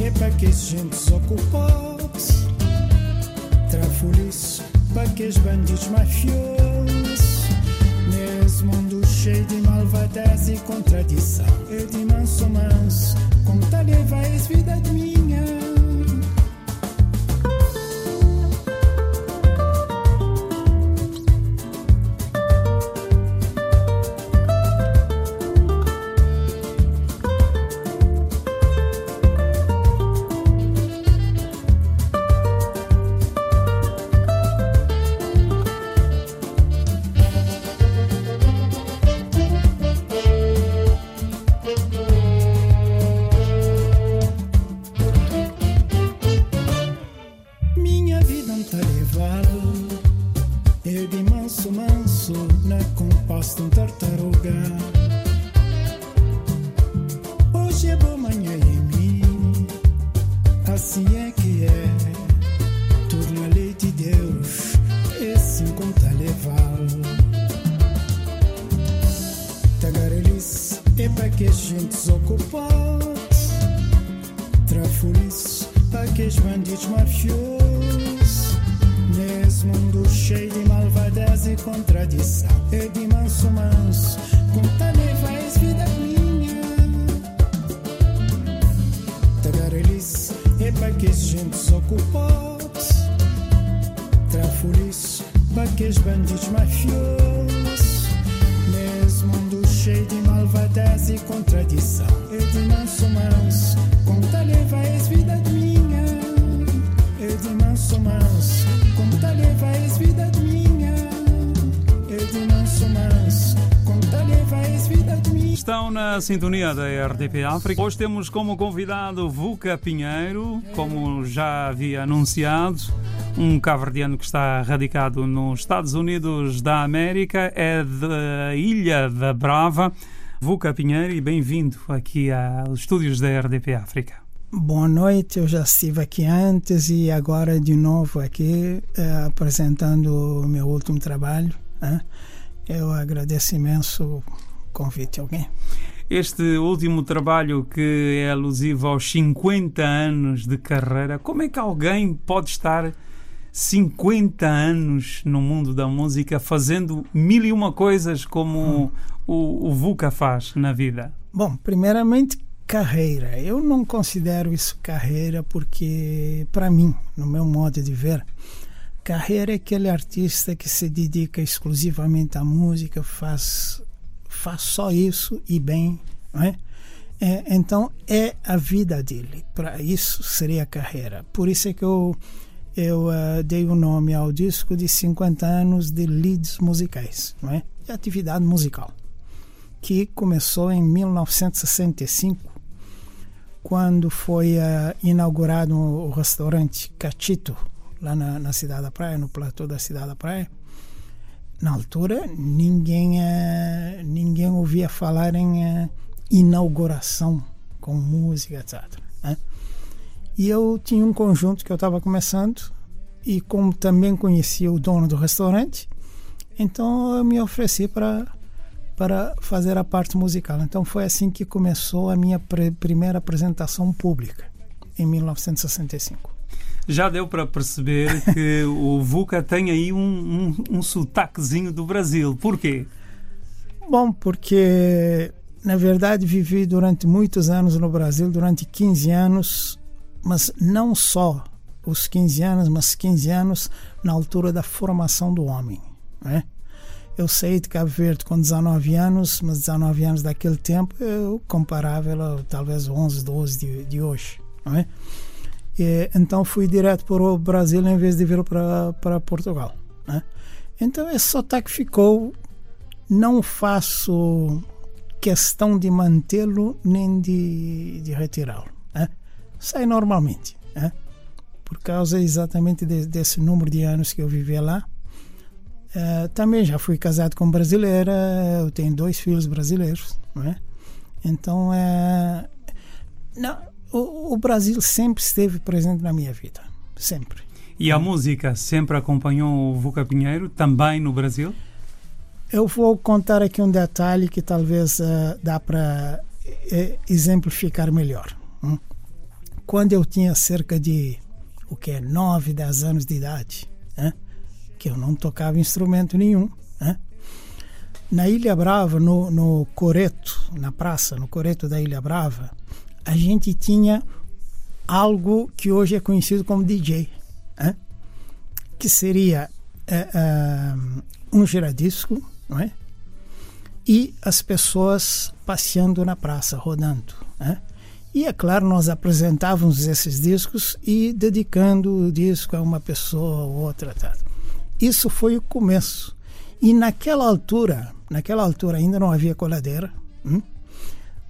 Tagarelice é para que os bandidos mafiosos. Nesse mundo cheio de malvadez e contradição. É de manso, manso. Conta levais vida minha. Minha para que a gente desocupado Trafulice para que os bandidos mafiosos. Nesse mundo cheio de malvadez e contradição. É de manso, manso Conta levais vida minha. É de manso, manso Conta levais vida minha. É de manso, manso Estão na sintonia da RDP África. Hoje temos como convidado Vuca Pinheiro, como já havia anunciado, um cabo-verdiano que está radicado nos Estados Unidos da América, é da Ilha da Brava. Vuca Pinheiro, e bem-vindo aqui aos estúdios da RDP África. Boa noite, eu já estive aqui antes e agora de novo aqui eh, apresentando o meu último trabalho. né? Eu agradeço imenso o convite. Alguém? Este último trabalho que é alusivo aos 50 anos de carreira, como é que alguém pode estar 50 anos no mundo da música fazendo mil e uma coisas como o, o Vuca faz na vida? Bom, primeiramente carreira. Eu não considero isso carreira porque, para mim, no meu modo de ver, carreira é aquele artista que se dedica exclusivamente à música, faz, faz só isso e bem, não é? É, então é a vida dele. Para isso seria a carreira. Por isso é que eu eu eh, dei o nome ao disco de 50 anos de leads musicais, não é? De atividade musical, que começou em 1965, quando foi eh, inaugurado o restaurante Cachito, lá na, na Cidade da Praia, no platô da Cidade da Praia. Na altura, ninguém, eh, ninguém ouvia falar em eh, inauguração com música, etc. né? E eu tinha um conjunto que eu estava começando, e como também conhecia o dono do restaurante, então eu me ofereci para para fazer a parte musical. Então foi assim que começou a minha primeira apresentação pública, em 1965. Já deu para perceber que o Vuca tem aí um, um, um sotaquezinho do Brasil. Porquê? Bom, porque na verdade vivi durante muitos anos no Brasil, durante 15 anos, mas não só os 15 anos, mas 15 anos na altura da formação do homem. Né? Eu saí de Cabo Verde com 19 anos, mas 19 anos daquele tempo eu comparável a talvez 11, 12 de, de hoje. Não é? E, então fui direto para o Brasil em vez de vir para, para Portugal. Né? Então esse sotaque ficou. Não faço questão de mantê-lo nem de, de retirá-lo. Né? Sai normalmente. Né? Por causa exatamente de, desse número de anos que eu vivi lá. Uh, também já fui casado com brasileira, eu tenho dois filhos brasileiros, não é? Então, é, não, o, o, Brasil sempre esteve presente na minha vida, sempre. E a música sempre acompanhou o Vuca Pinheiro, também no Brasil? Eu vou contar aqui um detalhe que talvez uh, dá para uh, exemplificar melhor. Hum? Quando eu tinha cerca de, o que é, 9, 10 anos de idade, que eu não tocava instrumento nenhum. Na Ilha Brava, no, no Coreto, na praça, no Coreto da Ilha Brava, a gente tinha algo que hoje é conhecido como DJ, né? que seria é, é, um giradisco, não é? E as pessoas passeando na praça, rodando. Né? E é claro, nós apresentávamos esses discos e dedicando o disco a uma pessoa ou outra. Tá? Isso foi o começo. E naquela altura, naquela altura ainda não havia coladeira. Hum?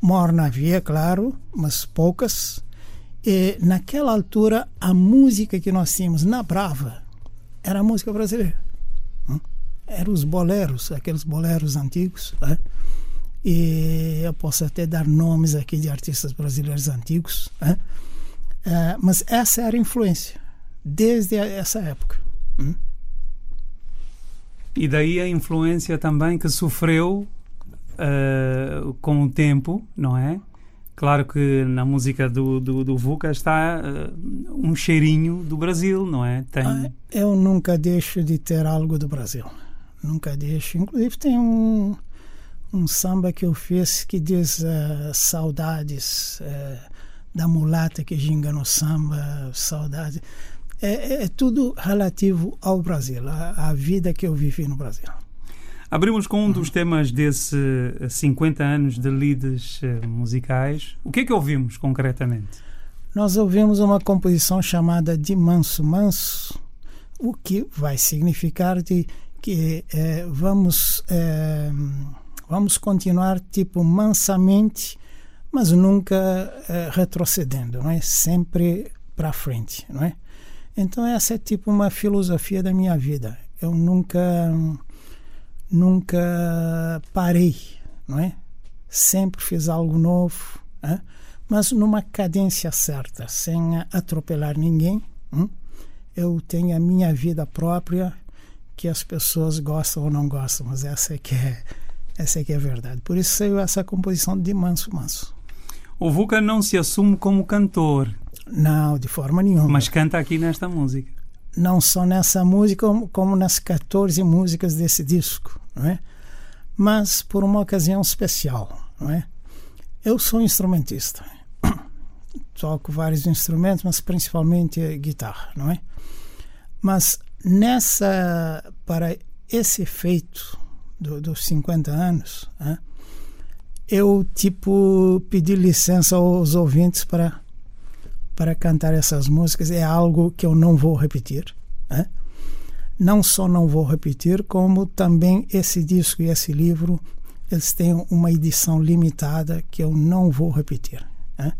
Morna havia, claro, mas poucas. E naquela altura, a música que nós tínhamos na Brava era a música brasileira. Hum? Eram os boleros, aqueles boleros antigos. Né? E eu posso até dar nomes aqui de artistas brasileiros antigos. Né? Uh, mas essa era a influência, desde essa época. Hum? E daí a influência também que sofreu uh, com o tempo, não é? Claro que na música do, do, do Vuca está uh, um cheirinho do Brasil, não é? Tem... Ah, eu nunca deixo de ter algo do Brasil. Nunca deixo. Inclusive tem um, um samba que eu fiz que diz uh, saudades da mulata que ginga no samba, saudades é, é tudo relativo ao Brasil, a, vida que eu vivi no Brasil. Abrimos com um uhum. dos temas desse 50 anos de leads eh, musicais. O que é que ouvimos concretamente? Nós ouvimos uma composição chamada de Manso Manso, o que vai significar de que é, vamos vamos continuar tipo mansamente, mas nunca retrocedendo, não é? Sempre para frente, não é? Então essa é tipo uma filosofia da minha vida. Eu nunca nunca parei, não é? Sempre fiz algo novo, é? mas numa cadência certa, sem atropelar ninguém. Hein? Eu tenho a minha vida própria, que as pessoas gostam ou não gostam, mas essa é que é, essa é que é a verdade. Por isso saiu essa composição de Manso Manso. O Vuca não se assume como cantor, não, de forma nenhuma. Mas canta aqui nesta música. Não só nessa música, como nas 14 músicas desse disco, não é? Mas por uma ocasião especial, não é? Eu sou instrumentista. Toco vários instrumentos, mas principalmente guitarra, não é? Mas nessa para esse efeito do, dos 50 anos, é? eu tipo pedi licença aos ouvintes para para cantar essas músicas é algo que eu não vou repetir. Né? Não só não vou repetir, como também esse disco e esse livro eles têm uma edição limitada que eu não vou repetir. Né?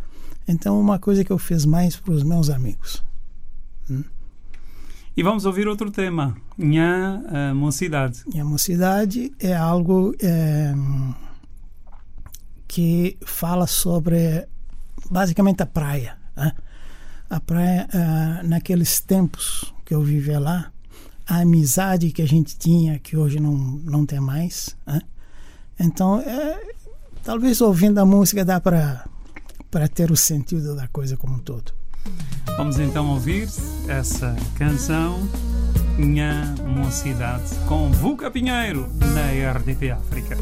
Então, uma coisa que eu fiz mais para os meus amigos. Hum? E vamos ouvir outro tema, Nha uh, Mocidade. Nha Mocidade é algo é, que fala sobre basicamente a praia. Né? a praia, uh, naqueles tempos que eu vivia lá, a amizade que a gente tinha, que hoje não, não tem mais. Né? Então, é, talvez ouvindo a música dá para ter o sentido da coisa como um todo. Vamos então ouvir essa canção, Minha Mocidade, com Vuca Pinheiro, na RDP África.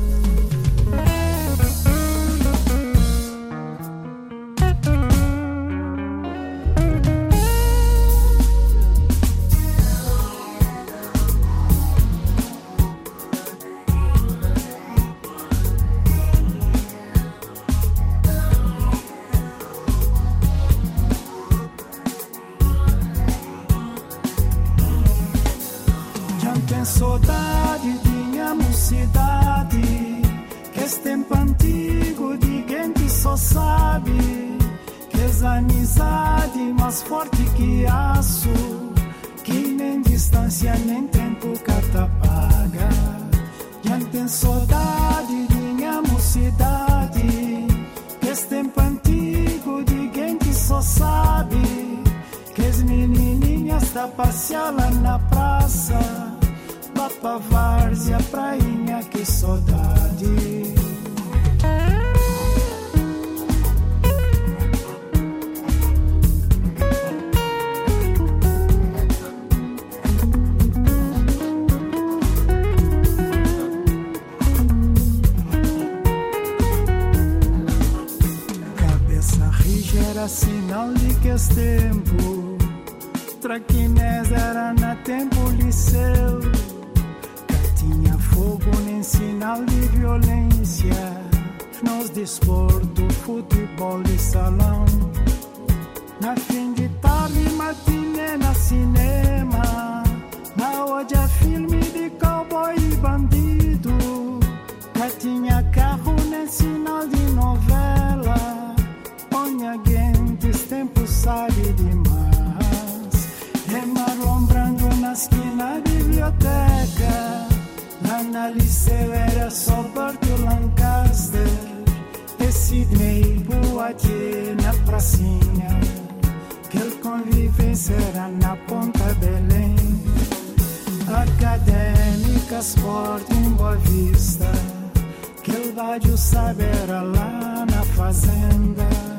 Esse tempo. Traquinés era na tempo liceu. Tinha fogo nem sinal de violência. Nos desporto, futebol e salão. Na fim de tarde, matinê na cinema era na Ponta Belém. Acadêmica, esporte em Boa Vista Aquele vádio sabe era lá na fazenda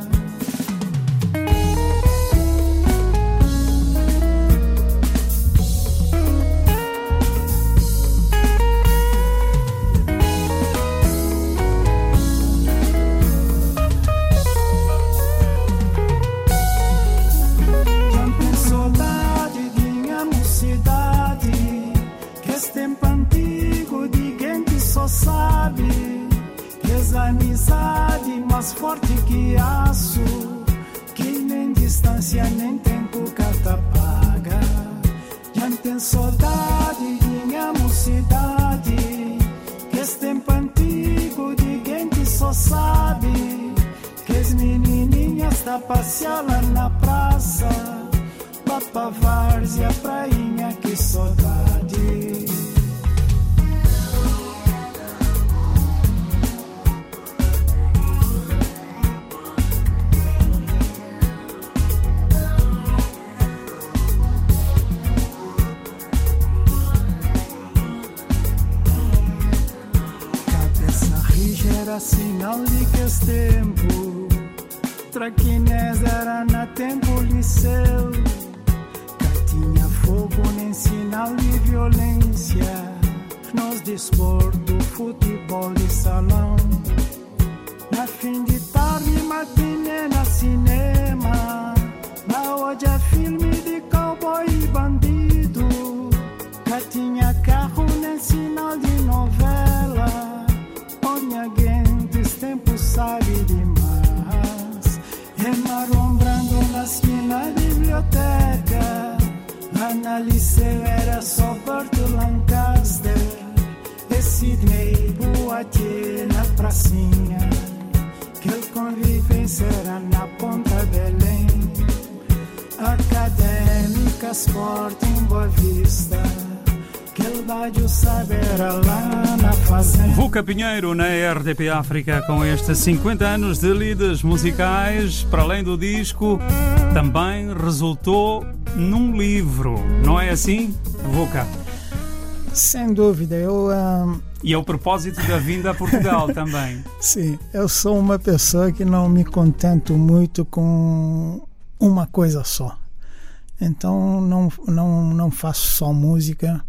Vuca Pinheiro na RDP África com estes 50 anos de lidas musicais, para além do disco, também resultou num livro, não é assim, Vuca? Sem dúvida, eu ah, E é o propósito da vinda a Portugal também. sim, eu sou uma pessoa que não me contento muito com uma coisa só. Então não não não faço só música.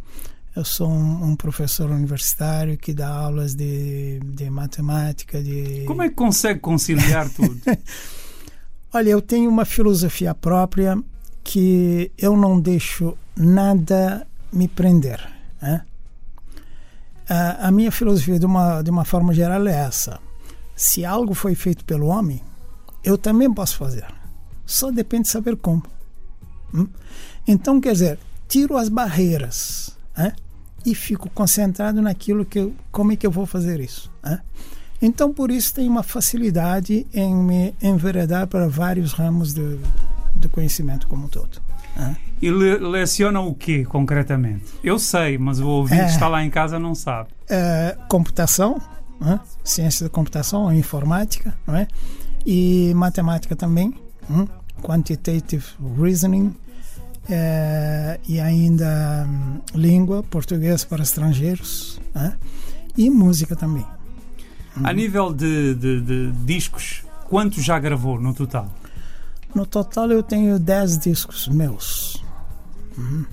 Eu sou um, um professor universitário que dá aulas de, de matemática, de Como é que consegue conciliar tudo? Olha, eu tenho uma filosofia própria que eu não deixo nada me prender. Né? A, a minha filosofia, de uma, de uma forma geral, é essa: se algo foi feito pelo homem, eu também posso fazer. Só depende de saber como. Hum? Então, quer dizer, tiro as barreiras. Né? e fico concentrado naquilo que eu, como é que eu vou fazer isso. Né? Então, por isso, tenho uma facilidade em me enveredar para vários ramos do, do conhecimento como um todo. Né? E le leciona o que concretamente? Eu sei, mas o ouvinte é, está lá em casa não sabe. É, computação, né? ciência da computação, informática, não é? e matemática também, hein? quantitative reasoning, é, e ainda hum, língua, português para estrangeiros, né? e música também. A nível de, de, de discos, quantos já gravou no total? No total eu tenho 10 discos meus. Uhum.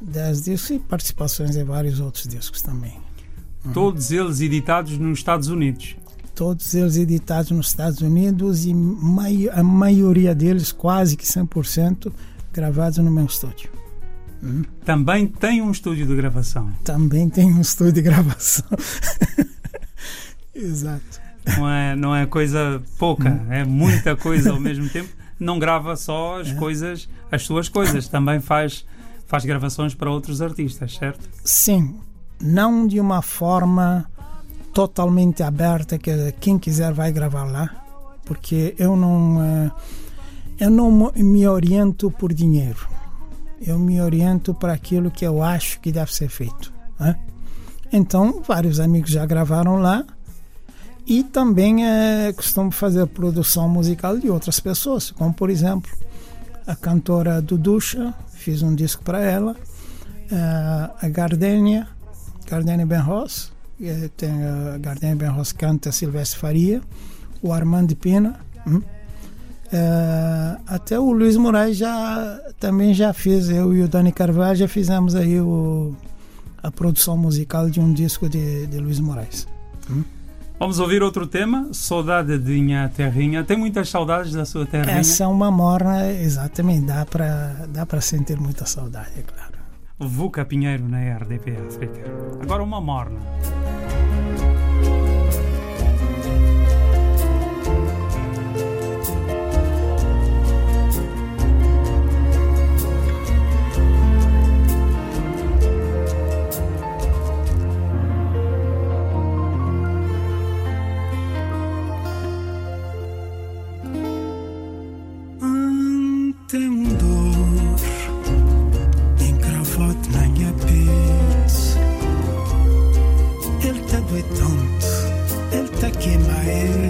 10 discos e participações em vários outros discos também. Uhum. Todos eles editados nos Estados Unidos? Todos eles editados nos Estados Unidos e a maioria deles, quase que 100%, gravados no meu estúdio. Uhum. Também tem um estúdio de gravação? Também tem um estúdio de gravação. Exato. Não é, não é coisa pouca, hum. é muita coisa ao mesmo tempo. Não grava só as é. coisas, as suas coisas, também faz, faz gravações para outros artistas, certo? Sim, não de uma forma totalmente aberta que quem quiser vai gravar lá, porque eu não eh, eu não me oriento por dinheiro. Eu me oriento para aquilo que eu acho que deve ser feito. Né? Então, vários amigos já gravaram lá e também é, costumo fazer produção musical de outras pessoas, como por exemplo a cantora Duducha, fiz um disco para ela, é, a Gardenia, Gardenia Benros, tem a Gardenia Benros canta Silvestre Faria, o Armando Pina, hum? é, até o Luiz Moraes já também já fez, eu e o Dani Carvalho já fizemos aí o, a produção musical de um disco de, de Luiz Moraes. Hum? Vamos ouvir outro tema, Saudade de Minha Terrinha. Tem muitas saudades da sua terrinha? Essa é uma morna, exatamente, dá para dá para sentir muita saudade, é claro. Vuca Pinheiro na RDP África. Agora uma morna. crying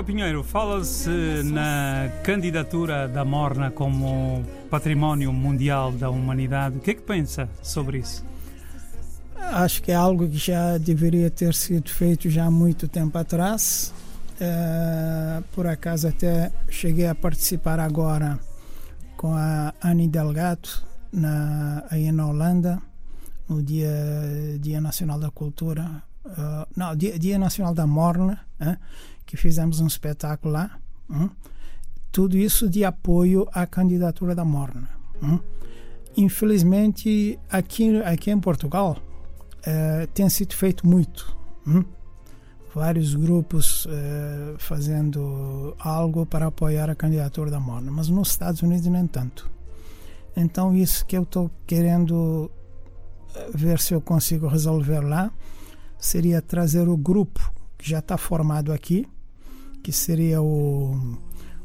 Luca Pinheiro, fala-se na candidatura da Morna como património mundial da humanidade. O que é que pensa sobre isso? Acho que é algo que já deveria ter sido feito já há muito tempo atrás. Eh, por acaso até cheguei a participar agora com a Anne Delgado na, aí na Holanda no dia, dia Nacional da Cultura eh, não, dia, dia Nacional da Morna que fizemos um espetáculo lá hum. tudo isso de apoio à candidatura da Morna hum. infelizmente aqui, aqui em Portugal eh, tem sido feito muito hum vários grupos eh, fazendo algo para apoiar a candidatura da Morna, mas nos Estados Unidos nem tanto. Então isso que eu estou querendo eh, ver se eu consigo resolver lá seria trazer o grupo que já está formado aqui, que seria o,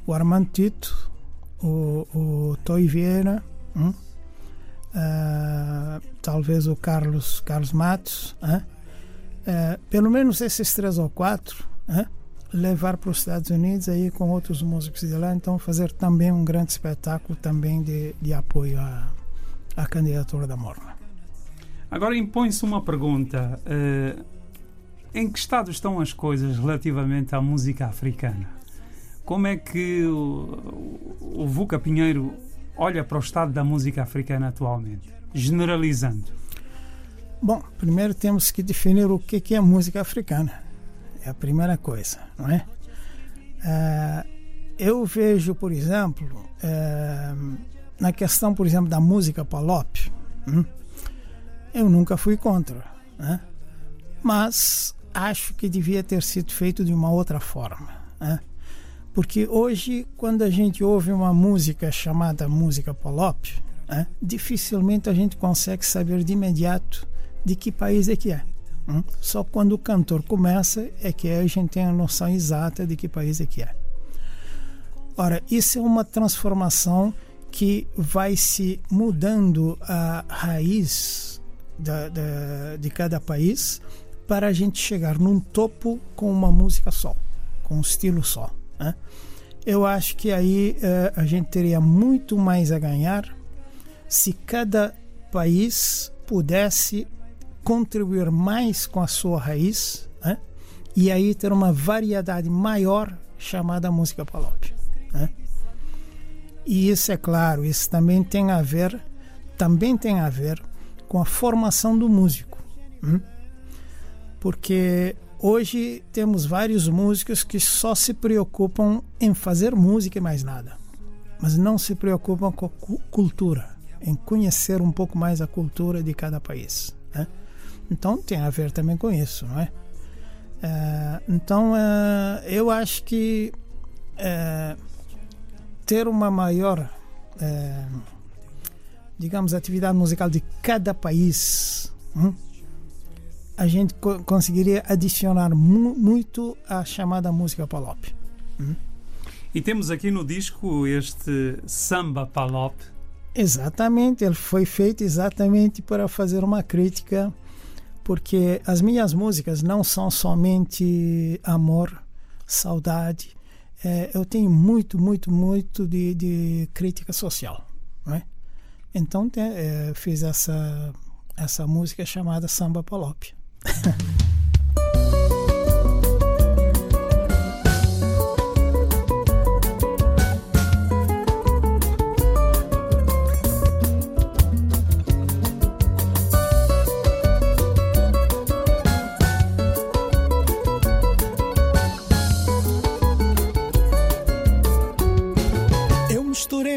o Armando Tito, o, o Toy Vieira, hum? Ah, talvez o Carlos, Carlos Matos? Eh, pelo menos esses três ou quatro, levar para os Estados Unidos aí com outros músicos de lá, então fazer também um grande espetáculo também de, de apoio à, à candidatura da Morna. Agora impõe-se uma pergunta. eh, em que estado estão as coisas relativamente à música africana? Como é que o, o Vuca Pinheiro olha para o estado da música africana atualmente? Generalizando. Bom, primeiro temos que definir o que é música africana. É a primeira coisa, não é? Ah, eu vejo, por exemplo, ah, na questão, por exemplo, da música palop, hum, eu nunca fui contra, né? mas acho que devia ter sido feito de uma outra forma. né? Porque hoje, quando a gente ouve uma música chamada música palop, né, dificilmente a gente consegue saber de imediato de que país é que é. hum? Só quando o cantor começa é que a gente tem a noção exata de que país é que é. Ora, isso é uma transformação que vai se mudando a raiz da, da, de cada país para a gente chegar num topo com uma música só, com um estilo só. Né? Eu acho que aí eh, a gente teria muito mais a ganhar se cada país pudesse contribuir mais com a sua raiz né? e aí ter uma variedade maior chamada música palop. Né? E isso é claro, isso também tem a ver, também tem a ver com a formação do músico. Hum? Porque hoje temos vários músicos que só se preocupam em fazer música e mais nada, mas não se preocupam com a cultura, em conhecer um pouco mais a cultura de cada país. Né? Então tem a ver também com isso, não é? Uh, então uh, eu acho que uh, ter uma maior, digamos, atividade musical de cada país. Hum? A gente co conseguiria adicionar mu muito a chamada música palop. Hum? E temos aqui no disco este samba palop. Exatamente, ele foi feito exatamente para fazer uma crítica, porque as minhas músicas não são somente amor, saudade. É, eu tenho muito, muito, muito de, de crítica social. Não é? Então te, é, fiz essa, essa música chamada Samba Palop.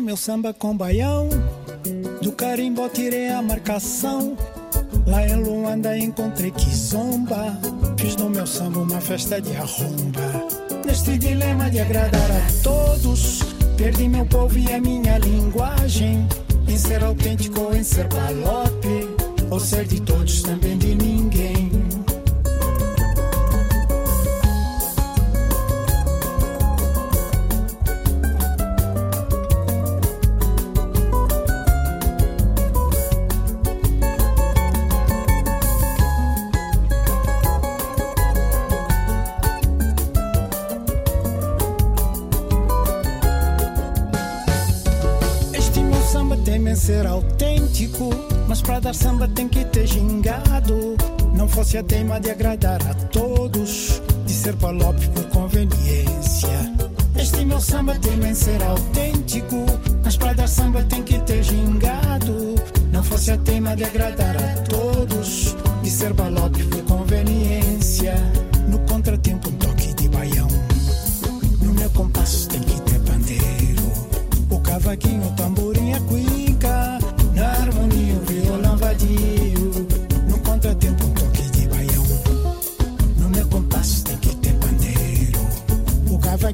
Meu samba com baião, do carimbó tirei a marcação Lá em Luanda encontrei Kizomba. Fiz no meu samba uma festa de arromba. Neste dilema de agradar a todos, perdi meu povo e a minha linguagem. Em ser autêntico ou em ser balope, ou ser de todos também de ninguém. Teima de agradar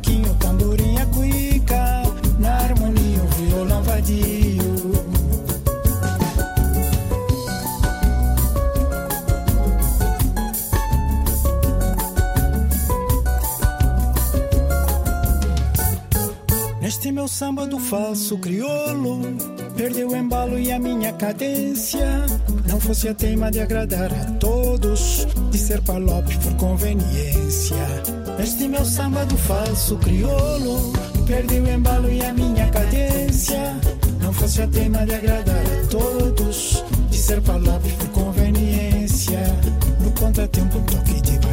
cavaquinho, tamborim, a cuica, na harmonia o violão vadio. Neste meu samba do falso crioulo, perdeu o embalo e a minha cadência. Não fosse a teima de agradar a todos, de ser palope por conveniência. Este meu samba do falso crioulo Perdi o embalo e a minha cadência. Não fosse tema de agradar a todos De ser palavra por conveniência. No contratempo toque de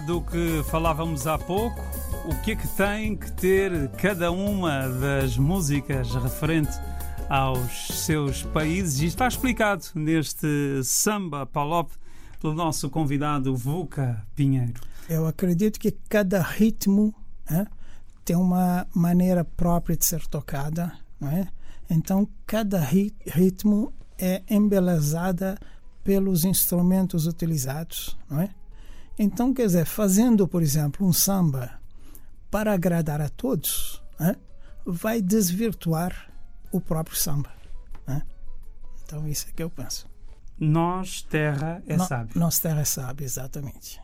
do que falávamos há pouco. O que é que tem que ter cada uma das músicas referente aos seus países? E está explicado neste Samba Palop pelo nosso convidado Vuca Pinheiro. Eu acredito que cada ritmo tem uma maneira própria de ser tocada, não é? Então, cada ritmo é embelezada pelos instrumentos utilizados, não é? Então, quer dizer, fazendo, por exemplo, um samba para agradar a todos, é? vai desvirtuar o próprio samba. É? Então, isso é que eu penso. Nós, terra, é no, sábio. Nós, terra, é sábio, exatamente.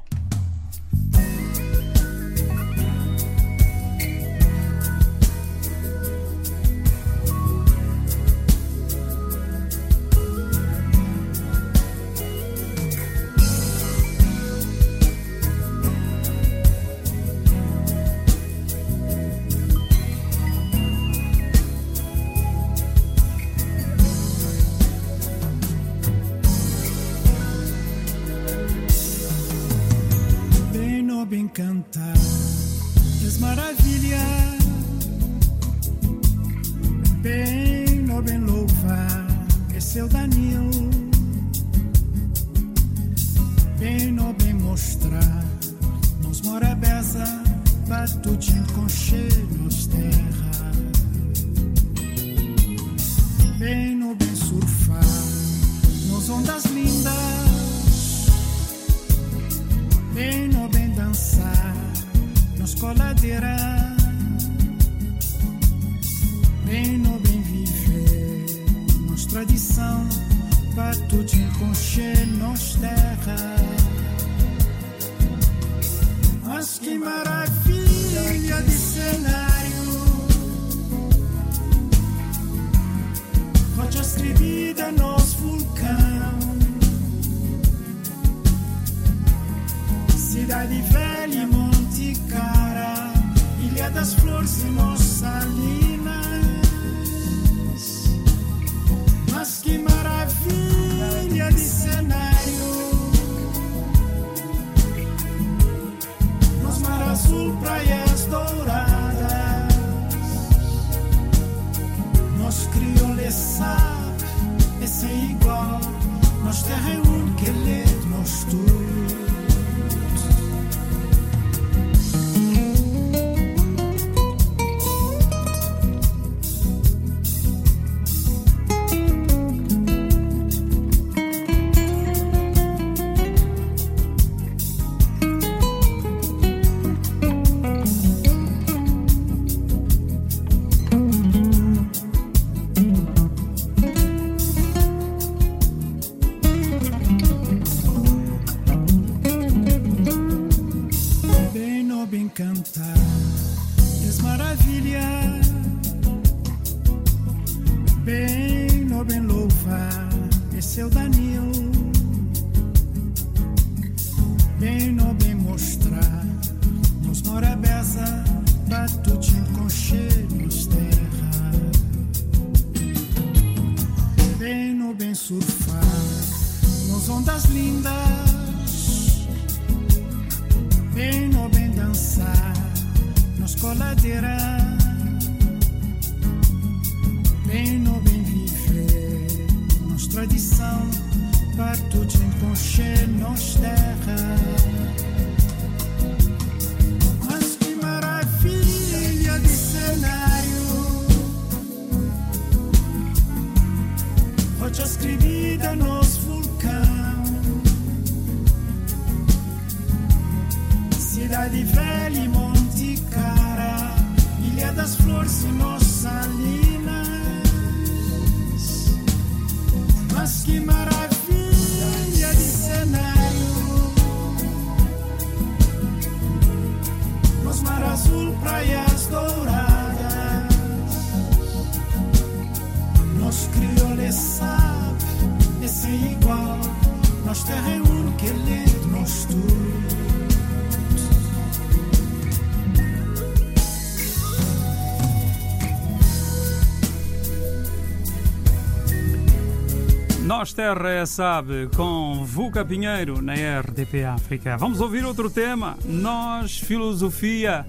Terra é Sabe com Vuca Pinheiro na RDP África. Vamos ouvir outro tema, Nós Filosofia.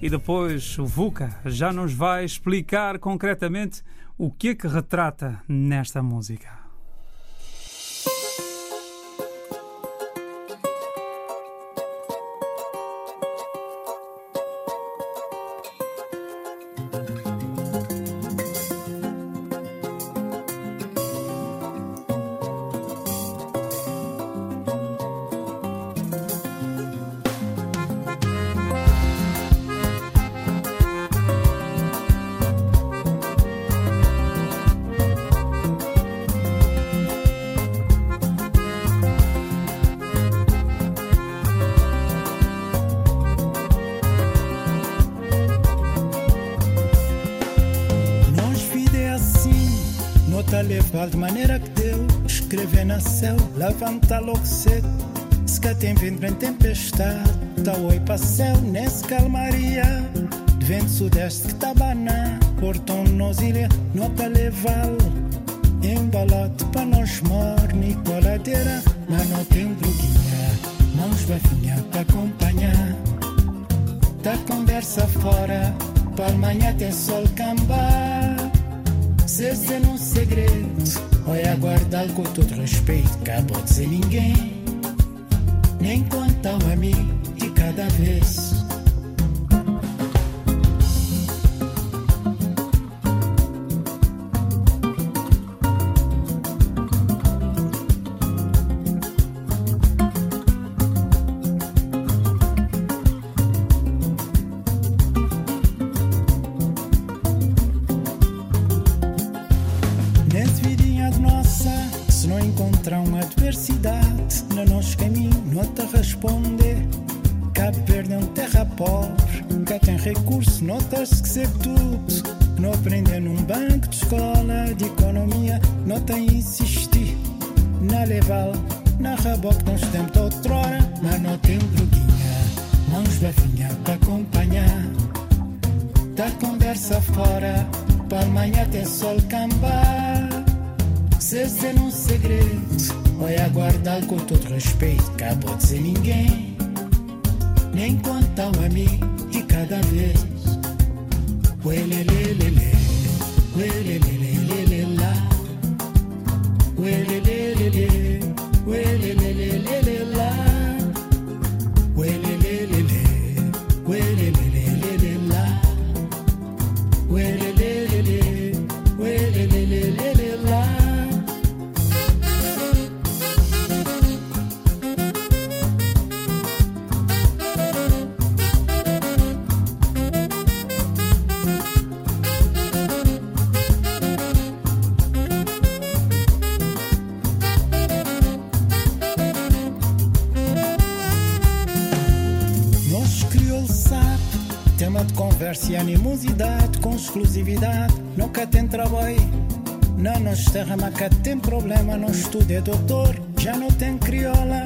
E depois o Vuca já nos vai explicar concretamente o que é que retrata nesta música. De maneira que deu, escrever na céu, levanta logo cedo. Se cá tem vento em tempestade, tá oi para céu, nesse calmaria. De vento sudeste que tá baná, portão nos ilha, nota levar. Embalado para nós morne, coladeira, mas não tem bruguinha, mãos bafinha para acompanhar. Da conversa fora, para amanhã tem sol cambar. Se se num segredo, olha guardar com todo respeito, acabou de dizer ninguém. Nem conta a mim de cada vez. Encontram adversidade no nosso caminho, não te responde. Cabo Verde é um terra pobre, cá tem recurso, não te esquecer tudo. Não aprender num banco de escola de economia, não te insistir na leval, na reboque, nós temos outrora, mas não tem bruguinha, mãos bafinha para acompanhar. Da conversa fora, para amanhã tem sol cambar. Se ser um segredo, olha guardar com todo respeito, acabou de dizer ninguém. Nem conta a mim de cada vez. Uelelelele, uelelelele. Uelelelele, uelelelele. Sabe, tema de conversa e animosidade, com exclusividade, nunca tem trabalho. Na nossa terra, mas cá tem problema, não estuda é doutor, já não tem crioula.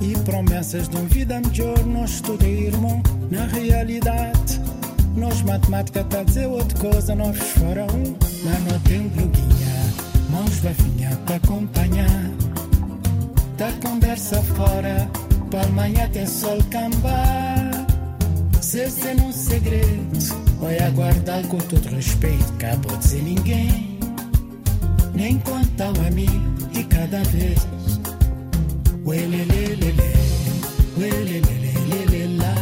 E promessas de uma vida melhor, não estuda irmão, na realidade. Nós matemática tá a dizer outra coisa, nós fora um, mas não tem bloguinha, mãos bafinha para acompanhar. Da conversa fora, para amanhã tem sol cambar. Se se num segredo, olha guardar com todo respeito, acabou de dizer ninguém. Nem conta a mim de cada vez. Uelelelele, uelelelele lá.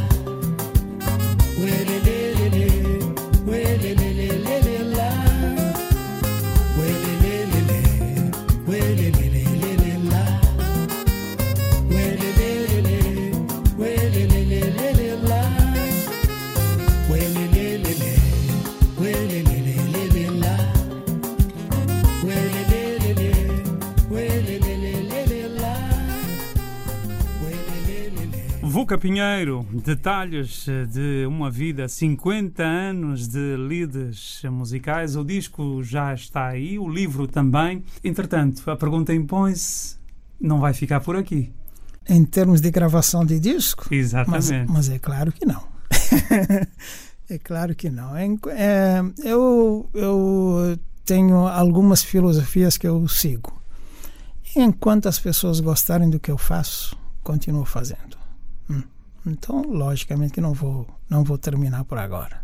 Vuca Pinheiro, detalhes eh, de uma vida, 50 anos de lides musicais. O disco já está aí, o livro também. Entretanto, a pergunta impõe-se: não vai ficar por aqui? Em termos de gravação de disco, mas, Exatamente. mas é claro que não. é claro que não. Em- é, eu, eu tenho algumas filosofias que eu sigo. Enquanto as pessoas gostarem do que eu faço, continuo fazendo. Hum. Então, logicamente que não vou, não vou terminar por agora.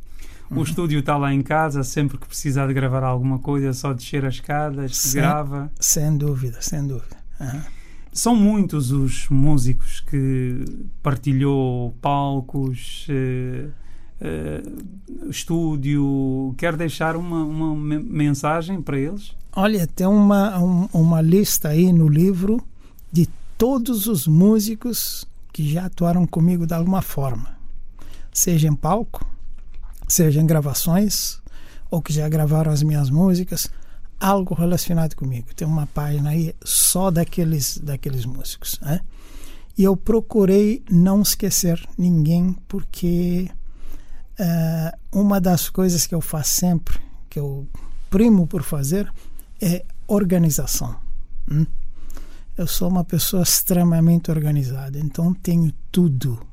O estúdio está lá em casa, sempre que precisar de gravar alguma coisa, é só descer as escadas, Sim. grava. Sem dúvida, sem dúvida. Aham. São muitos os músicos que partilhou palcos, eh, eh, estúdio. Quer deixar uma, uma me- mensagem para eles? Olha, tem uma, um- uma lista aí no livro de todos os músicos que já atuaram comigo de alguma forma, seja em palco, seja em gravações, ou que já gravaram as minhas músicas, algo relacionado comigo. Tem uma página aí só daqueles, daqueles músicos. Né? E eu procurei não esquecer ninguém, porque eh, uma das coisas que eu faço sempre, que eu primo por fazer, é organização. Hum? Eu sou uma pessoa extremamente organizada, então tenho tudo.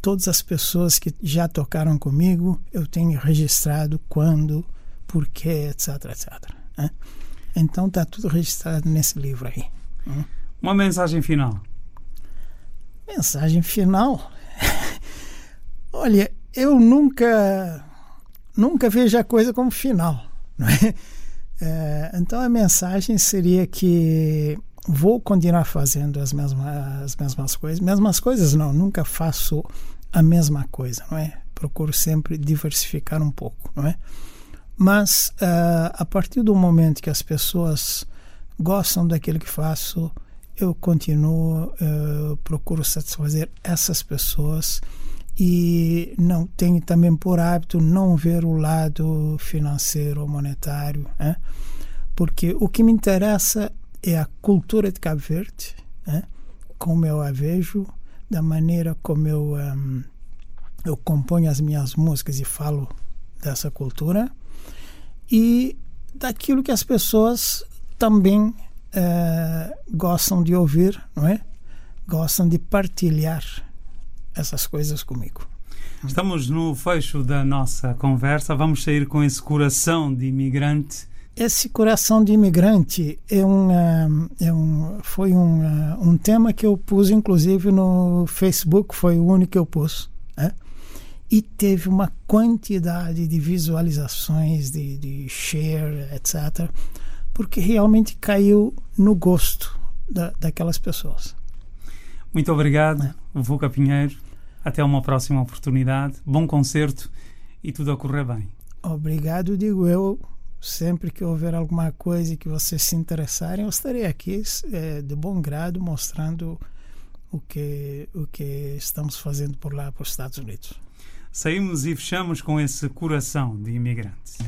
Todas as pessoas que já tocaram comigo, eu tenho registrado quando, por quê, etc, etc. Né? Então está tudo registrado nesse livro aí. Hum? Uma mensagem final. Mensagem final. Olha, eu nunca nunca vejo a coisa como final, é? é? Então a mensagem seria que vou continuar fazendo as mesmas as mesmas coisas, mesmas coisas não, nunca faço a mesma coisa, não é? Procuro sempre diversificar um pouco, não é? Mas uh, a partir do momento que as pessoas gostam daquilo que faço, eu continuo, uh, procuro satisfazer essas pessoas e não tenho também por hábito não ver o lado financeiro ou monetário, né? porque o que me interessa é a cultura de Cabo Verde, né? como eu a vejo, da maneira como eu um, eu componho as minhas músicas e falo dessa cultura e daquilo que as pessoas também uh, gostam de ouvir, não é? Gostam de partilhar essas coisas comigo. Estamos no fecho da nossa conversa. Vamos sair com esse coração de imigrante. Esse coração de imigrante é um, é um, foi um, um tema que eu pus, inclusive, no Facebook. Foi o único que eu pus. Né? E teve uma quantidade de visualizações, de, de share, etc porque realmente caiu no gosto da, daquelas pessoas. Muito obrigado, é. Vuca Pinheiro. Até uma próxima oportunidade. Bom concerto e tudo a correr bem. Obrigado, digo eu. Sempre que houver alguma coisa que vocês se interessarem, eu estarei aqui é, de bom grado mostrando o que, o que estamos fazendo por lá, para os Estados Unidos. Saímos e fechamos com esse coração de imigrantes.